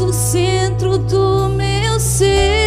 o centro do meu ser.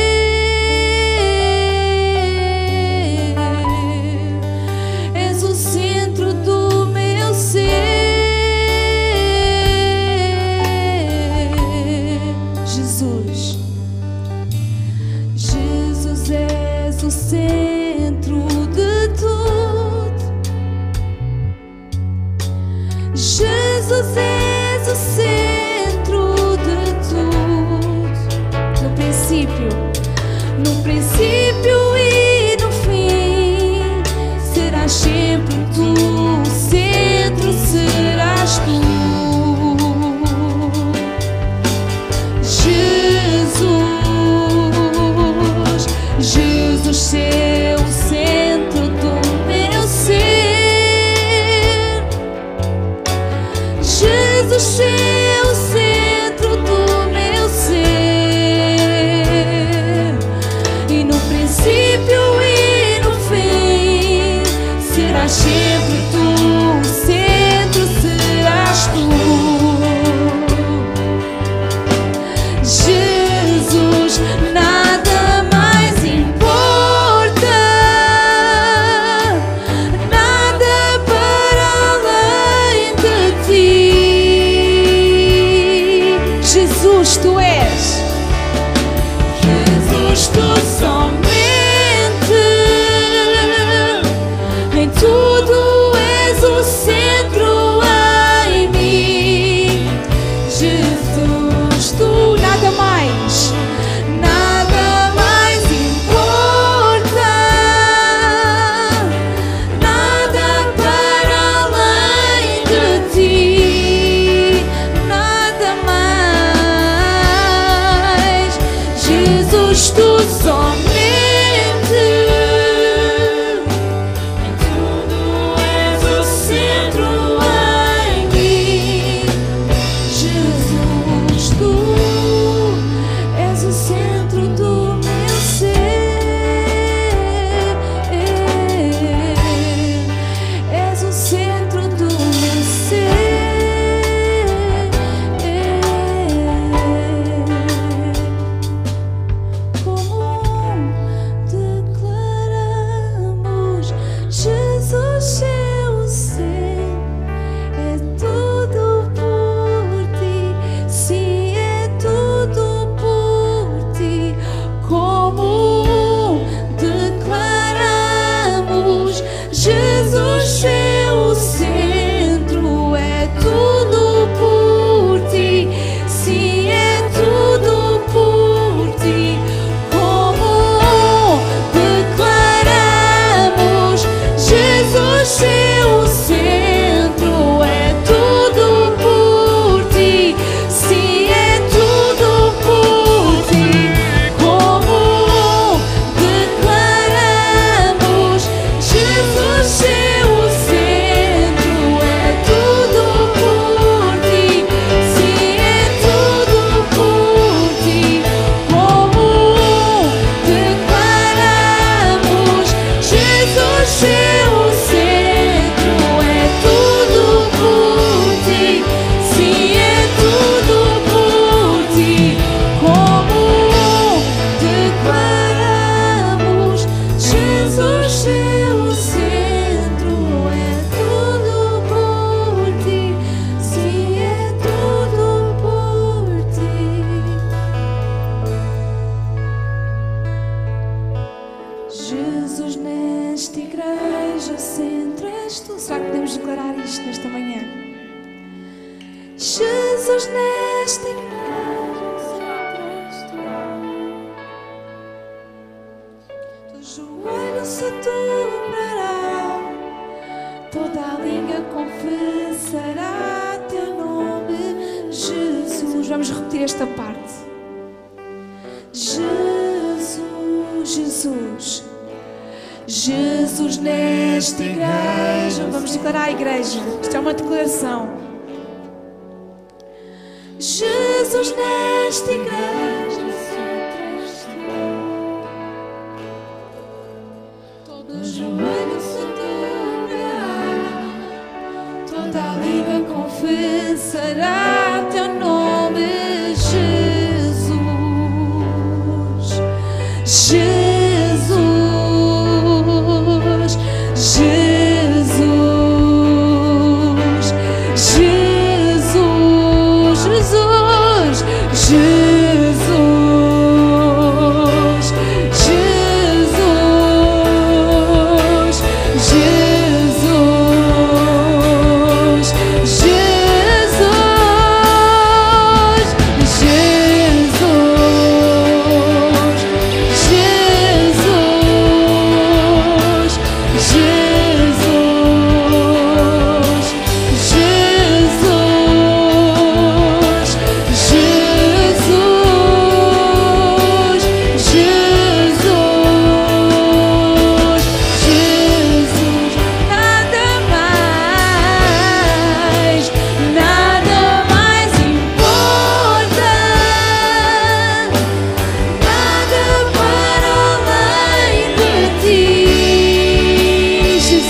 me.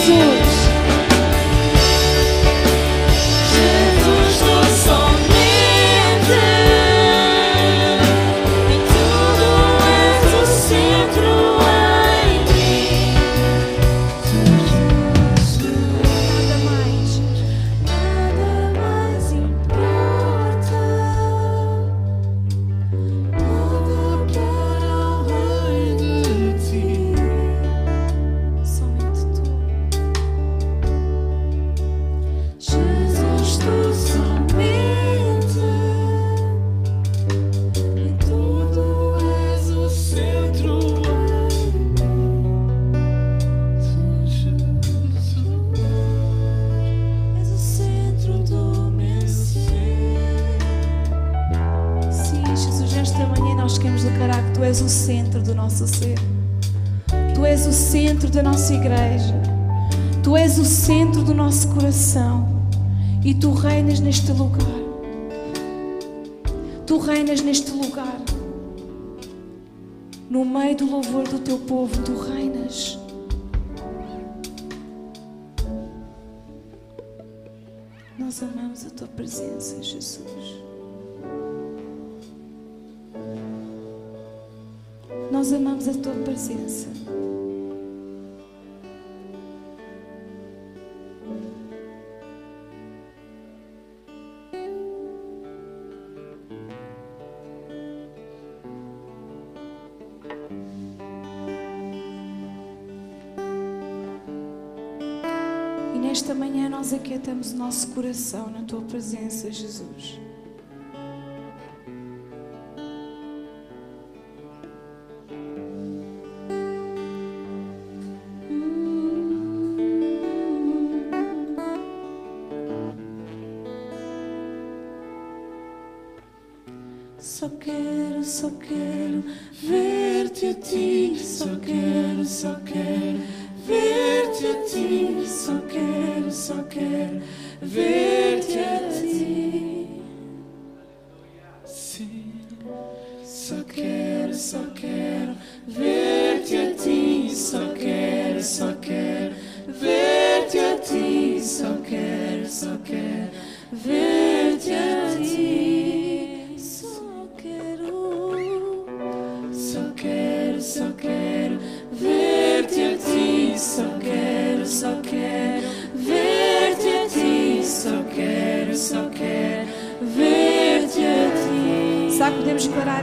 soon. nós amamos a tua presença, Jesus. Nós amamos a tua presença. aquietamos nosso coração na tua presença, Jesus.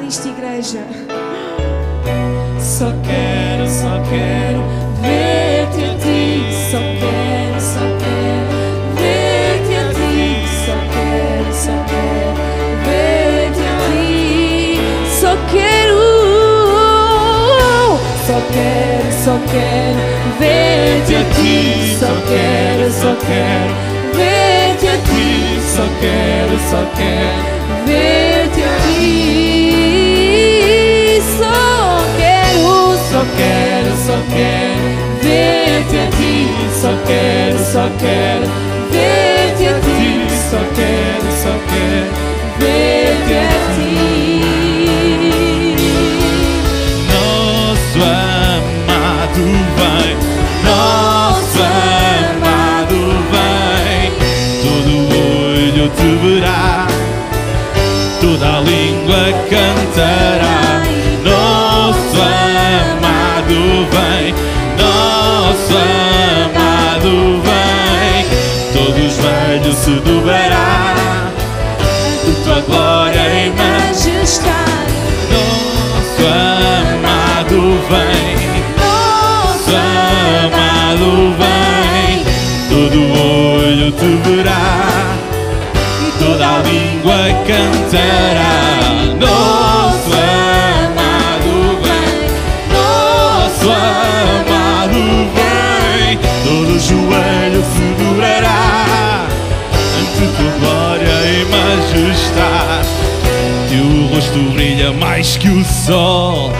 esta igreja. Só quero, só quero ver-te a ti. Só quero, só quero ver-te a ti. Só quero, só quero ver-te a ti. Só quero, só quero, só quero ver-te a ti. Só quero, só quero ver-te a ti. Só quero, só quero ver-te a ti. só quero, só quero ver-te a ti, só quero, só quero. mais que o sol.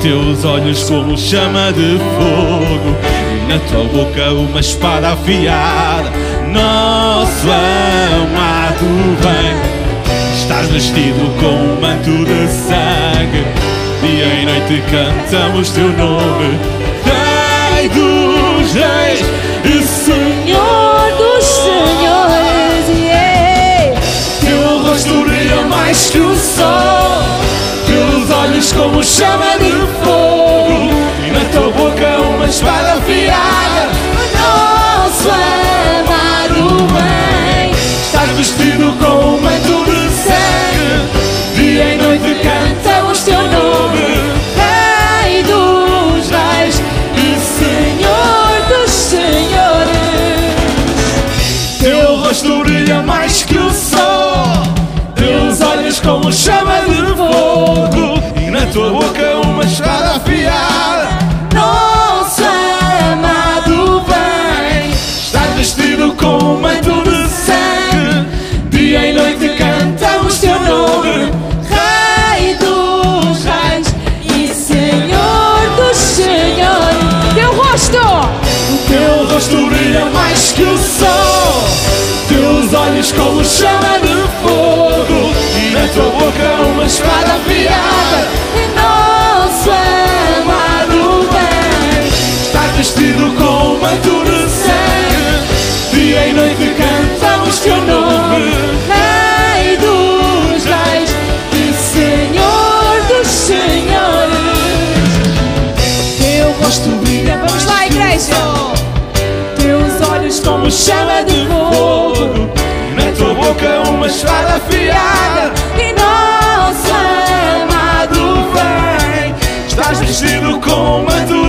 Teus olhos como chama de fogo, e na tua boca uma espada afiada. Nosso amado vem, estás vestido com um manto de sangue. Dia e noite cantamos teu nome, Rei dos Reis e Senhor dos Senhores. Yeah. Teu rosto brilha mais que o sol olhos como chama de fogo. E na tua boca uma espada afiada. Nosso amado bem. Estás vestido com que o sol, teus olhos como chama de fogo e na tua boca um 我们足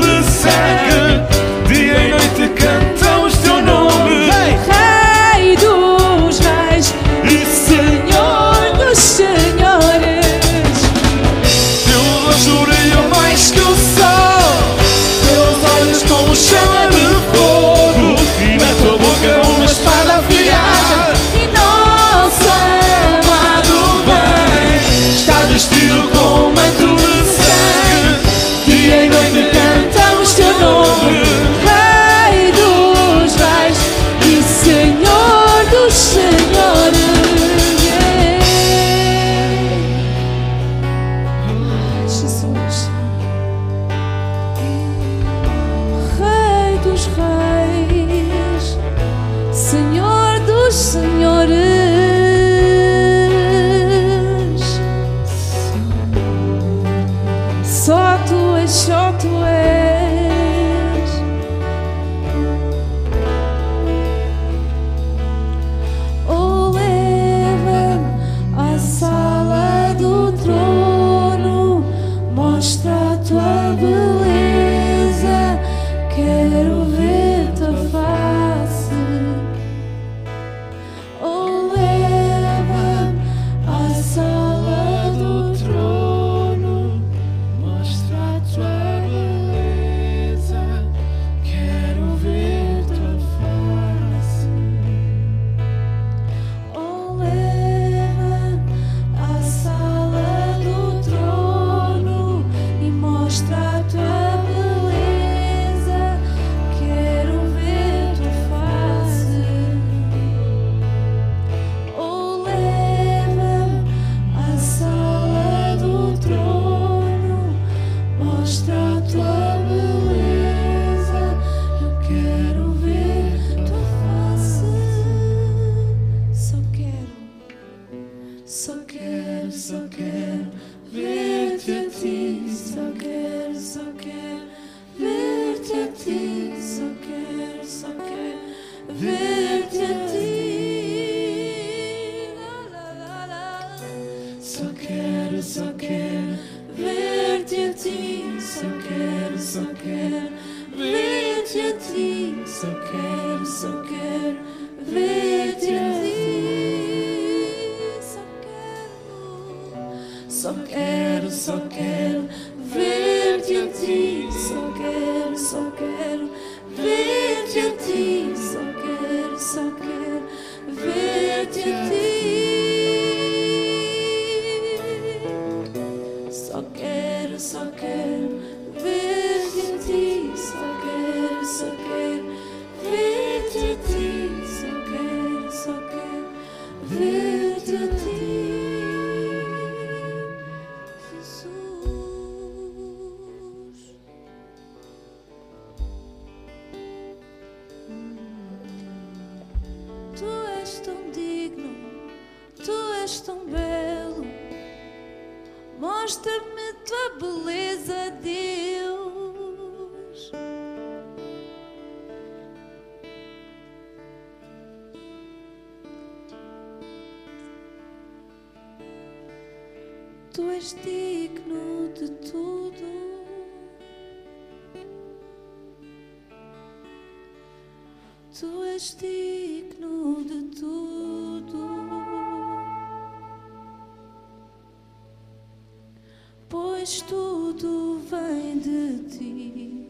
pois tudo vem de ti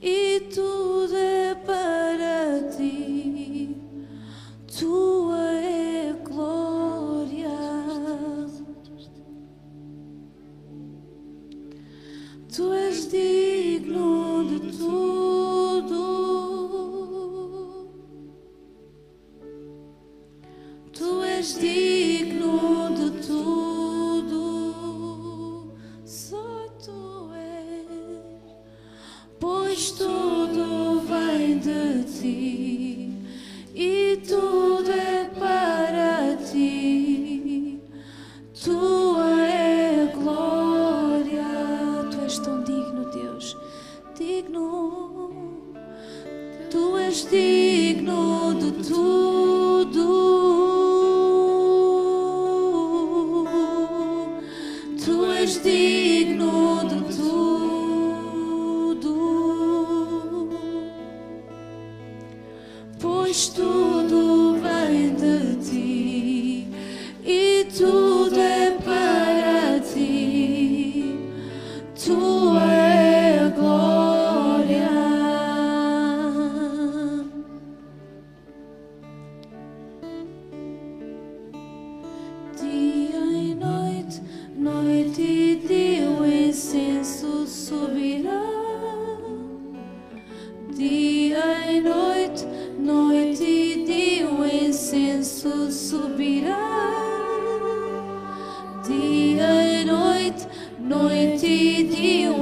e tudo é para ti. Tua é glória, tu és digno de tudo, tu és digno de tudo. em noite, noite e dia o incenso subirá. Dia e noite, noite e dia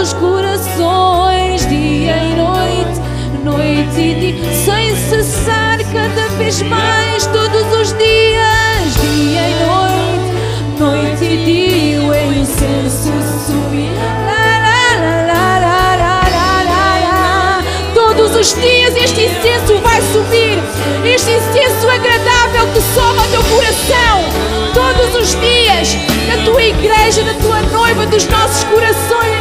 nossos corações, dia e noite, noite e dia, sem cessar cada vez mais, todos os dias, dia e noite, noite e dia, o incenso subir. Todos os dias este incenso vai subir, este incenso agradável que soma o teu coração todos os dias da tua igreja, da tua noiva, dos nossos corações.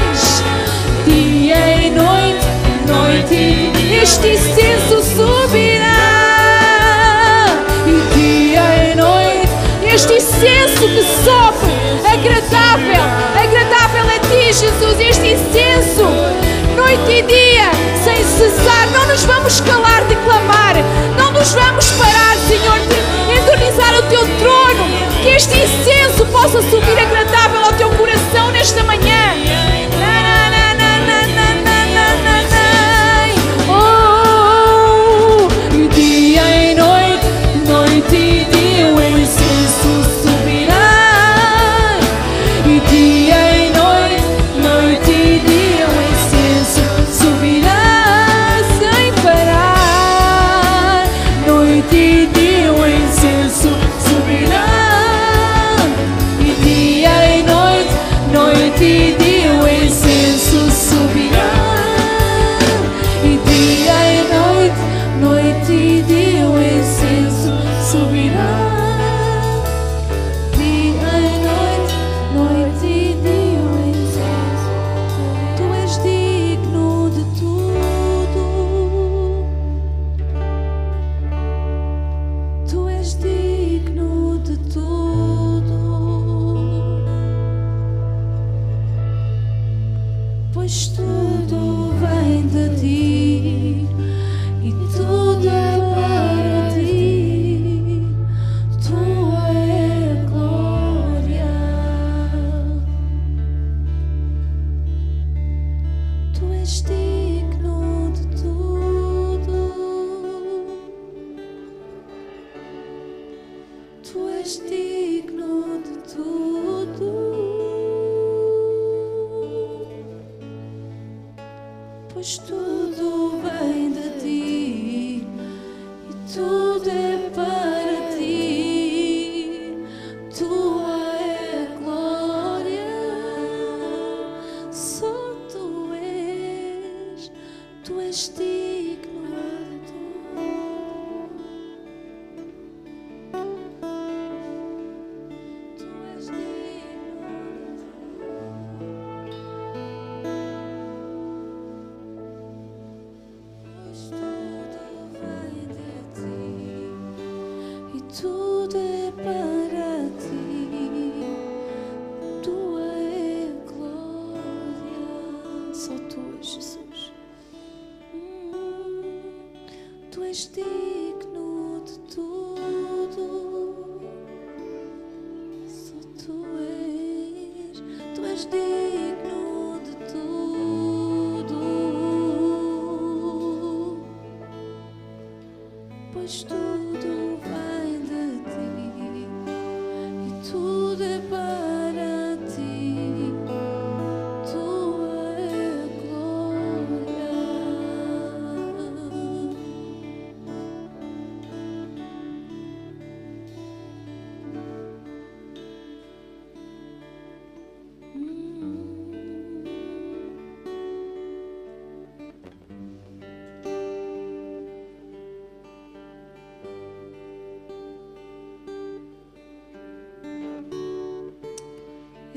este incenso subirá. E dia e noite, este incenso que sofre, é agradável, é agradável a ti, Jesus, este incenso, noite e dia, sem cessar. Não nos vamos calar de clamar, não nos vamos parar, Senhor, de entronizar o teu trono. Que este incenso possa subir agradável ao teu coração nesta manhã.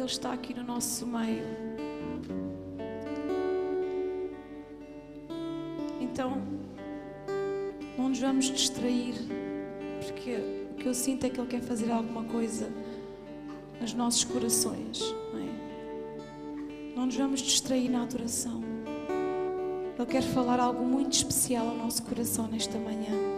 Ele está aqui no nosso meio. Então, não nos vamos distrair, porque o que eu sinto é que Ele quer fazer alguma coisa nos nossos corações. Não, é? não nos vamos distrair na adoração. Ele quer falar algo muito especial ao nosso coração nesta manhã.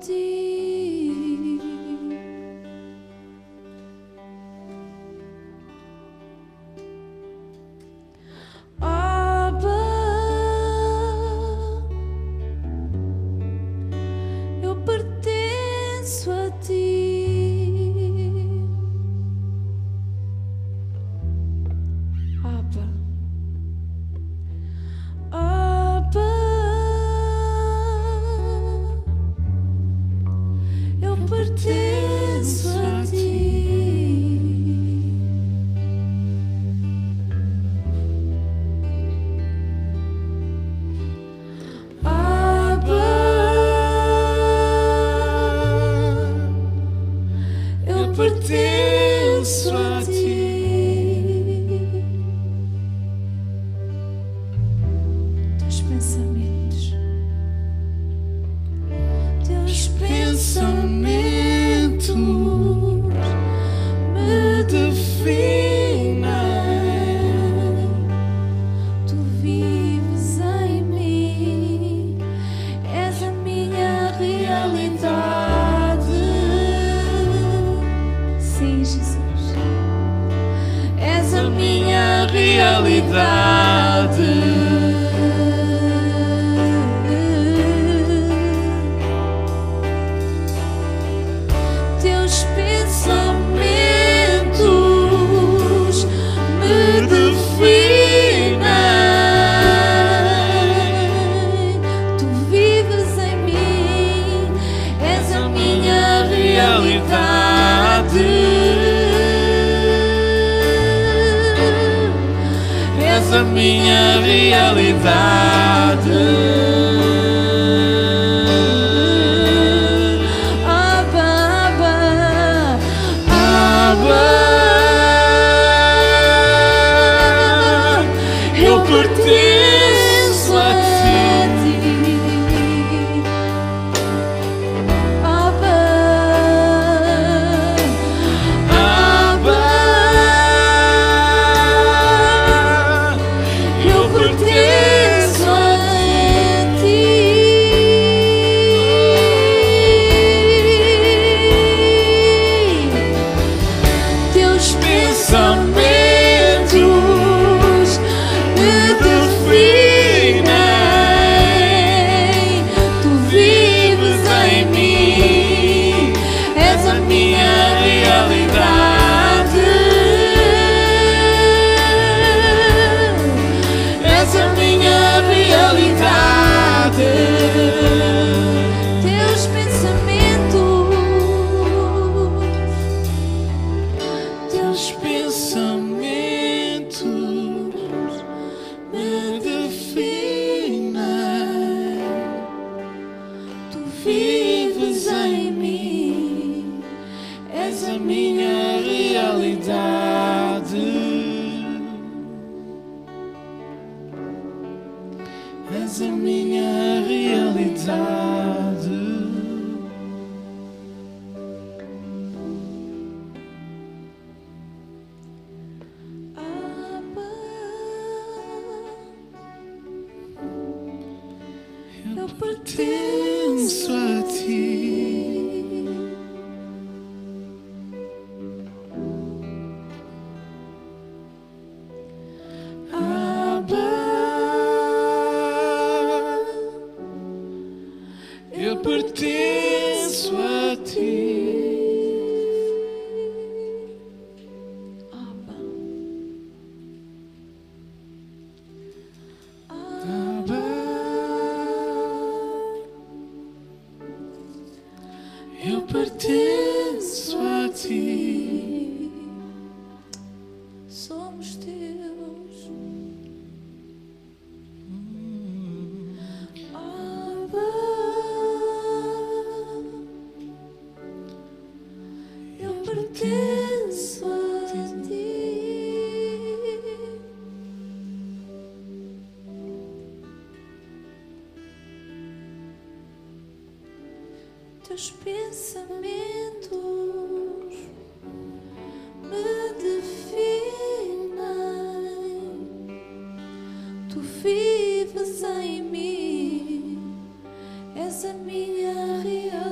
Deep. validar. realidade. Eu pertenço a Tu vives em mim, és a minha realidade.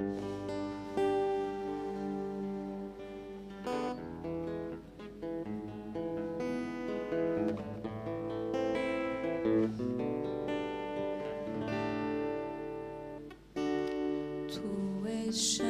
土为生。